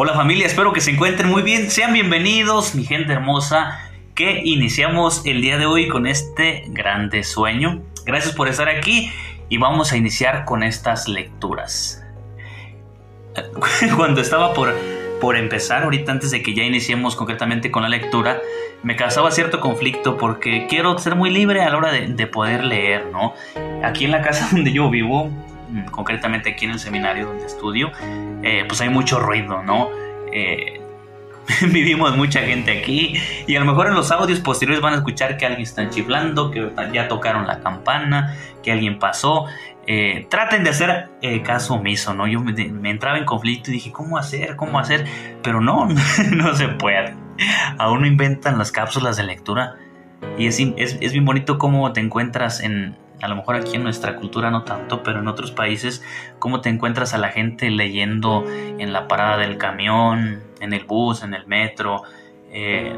Hola familia, espero que se encuentren muy bien. Sean bienvenidos, mi gente hermosa, que iniciamos el día de hoy con este grande sueño. Gracias por estar aquí y vamos a iniciar con estas lecturas. Cuando estaba por, por empezar, ahorita antes de que ya iniciemos concretamente con la lectura, me causaba cierto conflicto porque quiero ser muy libre a la hora de, poder leer, ¿no? Aquí en la casa donde yo vivo, concretamente aquí en el seminario donde estudio, eh, pues hay mucho ruido, ¿no? Eh, vivimos mucha gente aquí y a lo mejor en los audios posteriores van a escuchar que alguien está chiflando, que ya tocaron la campana, que alguien pasó. Eh, traten de hacer caso omiso, ¿no? Yo me, entraba en conflicto y dije, ¿cómo hacer? ¿Cómo hacer? Pero no, no se puede. Aún no inventan las cápsulas de lectura y es, es, es bien bonito cómo te encuentras en, a lo mejor aquí en nuestra cultura no tanto, pero en otros países, cómo te encuentras a la gente leyendo en la parada del camión, en el bus, en el metro, eh,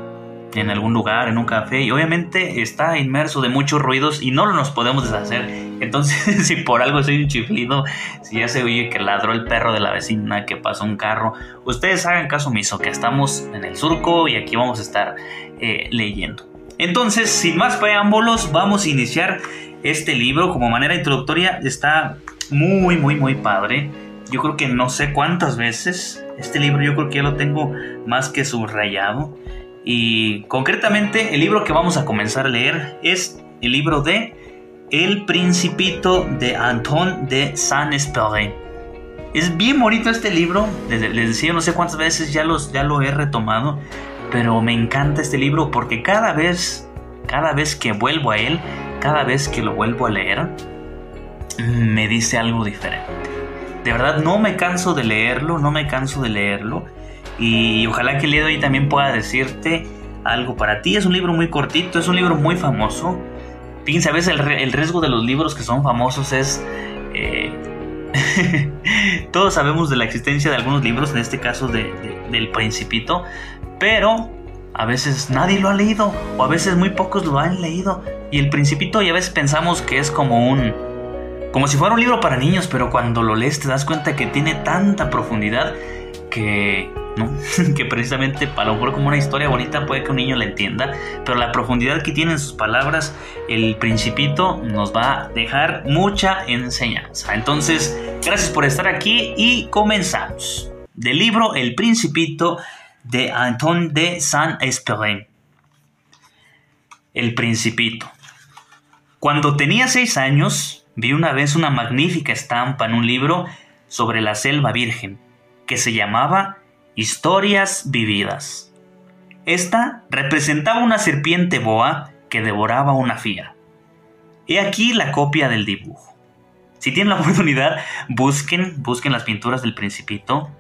en algún lugar, en un café, y obviamente está inmerso de muchos ruidos y no nos podemos deshacer. Entonces, si por algo soy un chiflido, si ya se oye que ladró el perro de la vecina, que pasó un carro, ustedes hagan caso omiso, que estamos en el surco y aquí vamos a estar eh, leyendo. Entonces, sin más preámbulos, vamos a iniciar este libro como manera introductoria está muy, muy, muy padre. Yo creo que no sé cuántas veces. Este libro yo creo que ya lo tengo más que subrayado. Y concretamente el libro que vamos a comenzar a leer es el libro de El Principito de Anton de Saint-Exupéry. Es bien bonito este libro. Les, decía no sé cuántas veces ya, los, ya lo he retomado. Pero me encanta este libro porque cada vez, cada vez que vuelvo a él, cada vez que lo vuelvo a leer, me dice algo diferente. De verdad, no me canso de leerlo, no me canso de leerlo. Y ojalá que el día también pueda decirte algo para ti. Es un libro muy cortito, es un libro muy famoso. Fíjense, a veces el, riesgo de los libros que son famosos es... Eh, todos sabemos de la existencia de algunos libros, en este caso de, del Principito, pero a veces nadie lo ha leído o a veces muy pocos lo han leído. Y el principito ya a veces pensamos que es como un... como si fuera un libro para niños, pero cuando lo lees te das cuenta que tiene tanta profundidad que... que precisamente a lo mejor como una historia bonita puede que un niño la entienda, pero la profundidad que tiene en sus palabras el principito nos va a dejar mucha enseñanza. Entonces, gracias por estar aquí y comenzamos. Del libro El Principito de Anton de Saint-Exupéry. El Principito. Cuando tenía seis años, vi una vez una magnífica estampa en un libro sobre la selva virgen, que se llamaba Historias Vividas. Esta representaba una serpiente boa que devoraba una fiera. He aquí la copia del dibujo. Si tienen la oportunidad, busquen, busquen las pinturas del Principito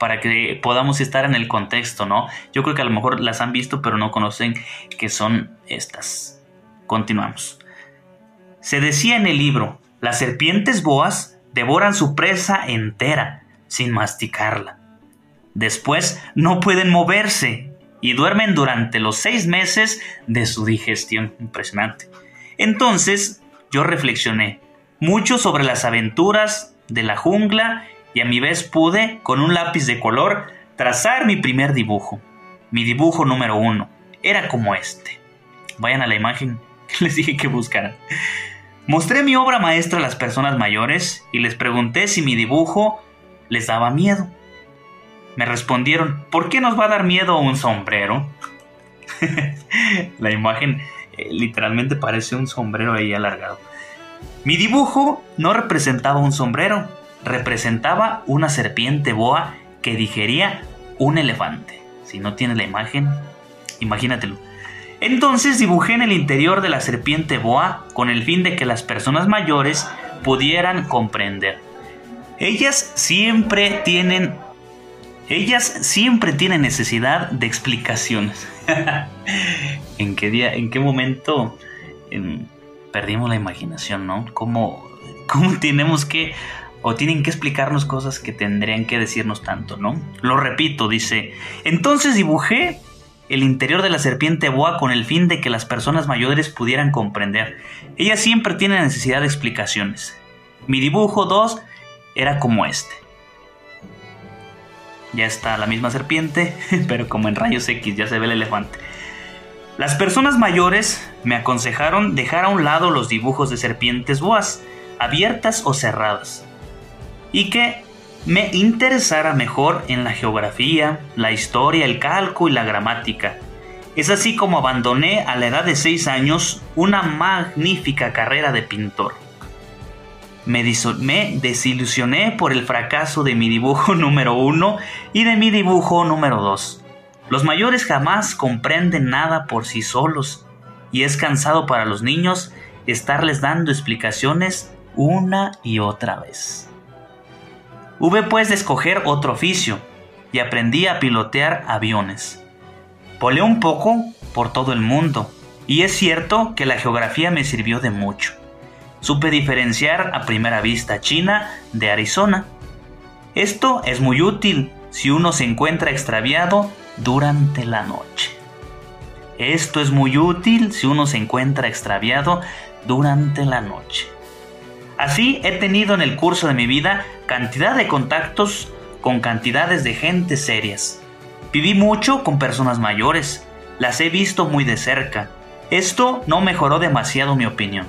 para que podamos estar en el contexto, ¿no? Yo creo que a lo mejor las han visto, pero no conocen que son estas. Continuamos. Se decía en el libro, las serpientes boas devoran su presa entera, sin masticarla. Después no pueden moverse y duermen durante los seis meses de su digestión. Impresionante. Entonces yo reflexioné mucho sobre las aventuras de la jungla y a mi vez pude, con un lápiz de color, trazar mi primer dibujo. Mi dibujo número uno era como este. Vayan a la imagen les dije que buscaran. Mostré mi obra maestra a las personas mayores y les pregunté si mi dibujo les daba miedo. Me respondieron, ¿por qué nos va a dar miedo un sombrero? La imagen eh, literalmente parece un sombrero ahí alargado. Mi dibujo no representaba un sombrero, representaba una serpiente boa que digería un elefante. Si no tienes la imagen, imagínatelo. Entonces dibujé en el interior de la serpiente boa con el fin de que las personas mayores pudieran comprender. Ellas siempre tienen ellas siempre tienen necesidad de explicaciones. ¿En qué día, en qué momento em, perdimos la imaginación, no? ¿Cómo, ¿Cómo tenemos que o tienen que explicarnos cosas que tendrían que decirnos tanto, ¿no? Lo repito, dice, entonces dibujé el interior de la serpiente boa con el fin de que las personas mayores pudieran comprender. Ella siempre tiene necesidad de explicaciones. Mi dibujo 2 era como este. Ya está la misma serpiente, pero como en rayos X ya se ve el elefante. Las personas mayores me aconsejaron dejar a un lado los dibujos de serpientes boas, abiertas o cerradas, y que me interesara mejor en la geografía, la historia, el cálculo y la gramática. Es así como abandoné a la edad de 6 años una magnífica carrera de pintor. Me, me, desilusioné por el fracaso de mi dibujo número 1 y de mi dibujo número 2. Los mayores jamás comprenden nada por sí solos y es cansado para los niños estarles dando explicaciones una y otra vez. Hube pues de escoger otro oficio y aprendí a pilotear aviones. Volé un poco por todo el mundo y es cierto que la geografía me sirvió de mucho. Supe diferenciar a primera vista China de Arizona. Esto es muy útil si uno se encuentra extraviado durante la noche. Esto es muy útil si uno se encuentra extraviado durante la noche. Así he tenido en el curso de mi vida cantidad de contactos con cantidades de gente serias. Viví mucho con personas mayores, las he visto muy de cerca. Esto no mejoró demasiado mi opinión.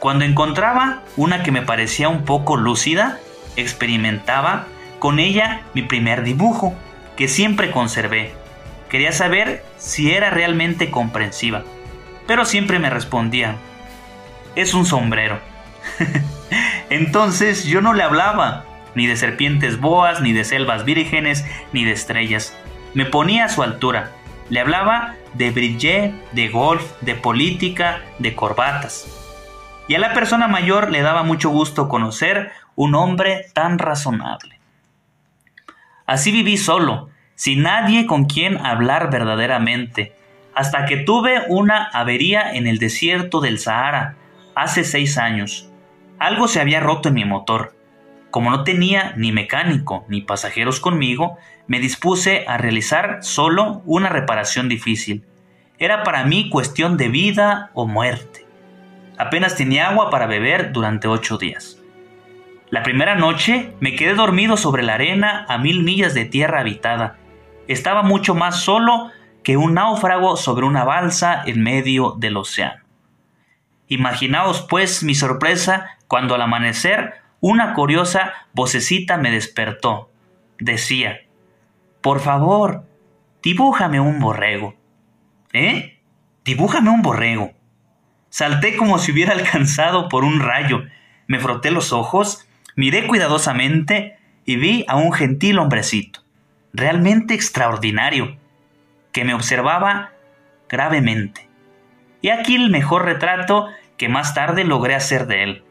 Cuando encontraba una que me parecía un poco lúcida, experimentaba con ella mi primer dibujo, que siempre conservé. Quería saber si era realmente comprensiva, pero siempre me respondía, es un sombrero. Entonces yo no le hablaba ni de serpientes boas, ni de selvas vírgenes, ni de estrellas. Me ponía a su altura. Le hablaba de brillé, de golf, de política, de corbatas. Y a la persona mayor le daba mucho gusto conocer un hombre tan razonable. Así viví solo, sin nadie con quien hablar verdaderamente, hasta que tuve una avería en el desierto del Sahara, hace seis años. Algo se había roto en mi motor. Como no tenía ni mecánico ni pasajeros conmigo, me dispuse a realizar solo una reparación difícil. Era para mí cuestión de vida o muerte. Apenas tenía agua para beber durante ocho días. La primera noche me quedé dormido sobre la arena a mil millas de tierra habitada. Estaba mucho más solo que un náufrago sobre una balsa en medio del océano. Imaginaos pues mi sorpresa cuando al amanecer una curiosa vocecita me despertó. Decía, por favor, dibújame un borrego. ¿Eh? Dibújame un borrego. Salté como si hubiera alcanzado por un rayo. Me froté los ojos, miré cuidadosamente y vi a un gentil hombrecito, realmente extraordinario, que me observaba gravemente. Y aquí el mejor retrato que más tarde logré hacer de él.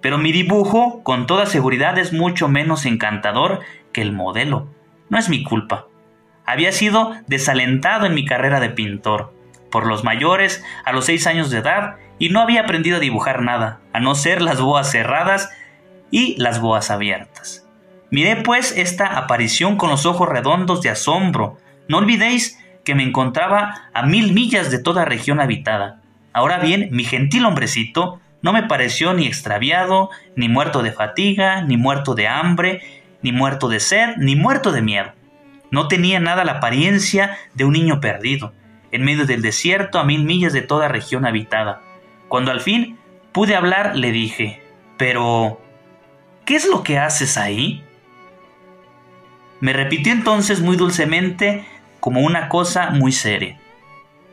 Pero mi dibujo, con toda seguridad, es mucho menos encantador que el modelo. No es mi culpa. Había sido desalentado en mi carrera de pintor por los mayores a los seis años de edad y no había aprendido a dibujar nada, a no ser las boas cerradas y las boas abiertas. Miré pues esta aparición con los ojos redondos de asombro. No olvidéis que me encontraba a mil millas de toda región habitada. Ahora bien, mi gentil hombrecito no me pareció ni extraviado, ni muerto de fatiga, ni muerto de hambre, ni muerto de sed, ni muerto de miedo. No tenía nada la apariencia de un niño perdido, en medio del desierto a mil millas de toda región habitada. Cuando al fin pude hablar, le dije, pero... ¿Qué es lo que haces ahí? Me repitió entonces muy dulcemente, como una cosa muy seria.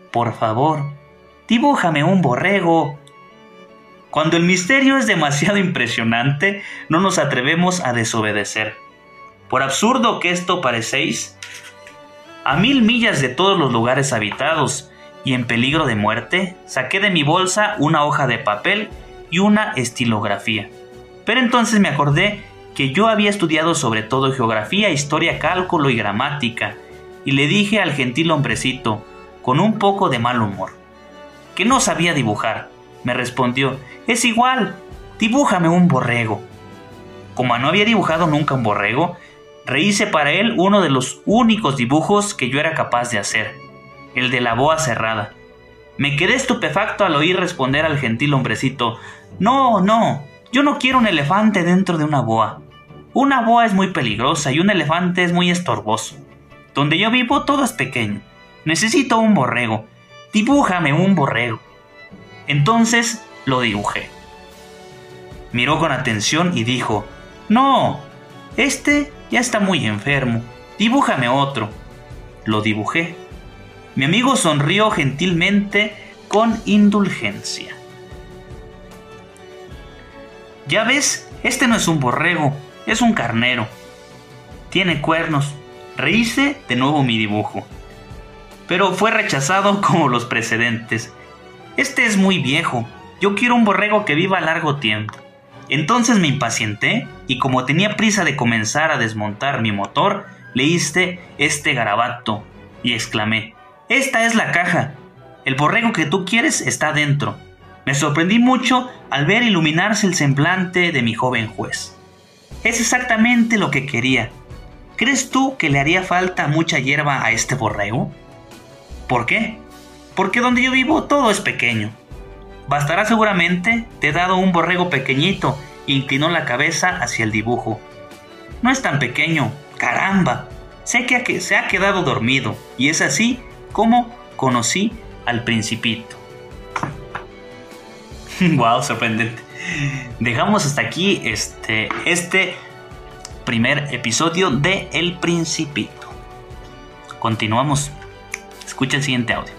Por favor, dibújame un borrego. Cuando el misterio es demasiado impresionante, no nos atrevemos a desobedecer. Por absurdo que esto parecéis, a mil millas de todos los lugares habitados y en peligro de muerte, saqué de mi bolsa una hoja de papel y una estilografía. Pero entonces me acordé que yo había estudiado sobre todo geografía, historia, cálculo y gramática, y le dije al gentil hombrecito, con un poco de mal humor, que no sabía dibujar. Me respondió, es igual, dibújame un borrego. Como no había dibujado nunca un borrego, rehice para él uno de los únicos dibujos que yo era capaz de hacer, el de la boa cerrada. Me quedé estupefacto al oír responder al gentil hombrecito, no, no, yo no quiero un elefante dentro de una boa. Una boa es muy peligrosa y un elefante es muy estorboso. Donde yo vivo todo es pequeño. Necesito un borrego. Dibújame un borrego. Entonces lo dibujé. Miró con atención y dijo, No, este ya está muy enfermo. Dibújame otro. Lo dibujé. Mi amigo sonrió gentilmente con indulgencia. Ya ves, este no es un borrego, es un carnero. Tiene cuernos. Rehice de nuevo mi dibujo. Pero fue rechazado como los precedentes. Este es muy viejo. Yo quiero un borrego que viva largo tiempo. Entonces me impacienté y como tenía prisa de comenzar a desmontar mi motor, leíste este garabato y exclamé, esta es la caja. El borrego que tú quieres está dentro. Me sorprendí mucho al ver iluminarse el semblante de mi joven juez. Es exactamente lo que quería. ¿Crees tú que le haría falta mucha hierba a este borrego? ¿Por qué? Porque donde yo vivo todo es pequeño. Bastará seguramente, te he dado un borrego pequeñito, inclinó la cabeza hacia el dibujo. No es tan pequeño, caramba. Sé que se ha quedado dormido, y es así como conocí al principito. wow, sorprendente. Dejamos hasta aquí este, este primer episodio de El Principito. Continuamos. Escucha el siguiente audio.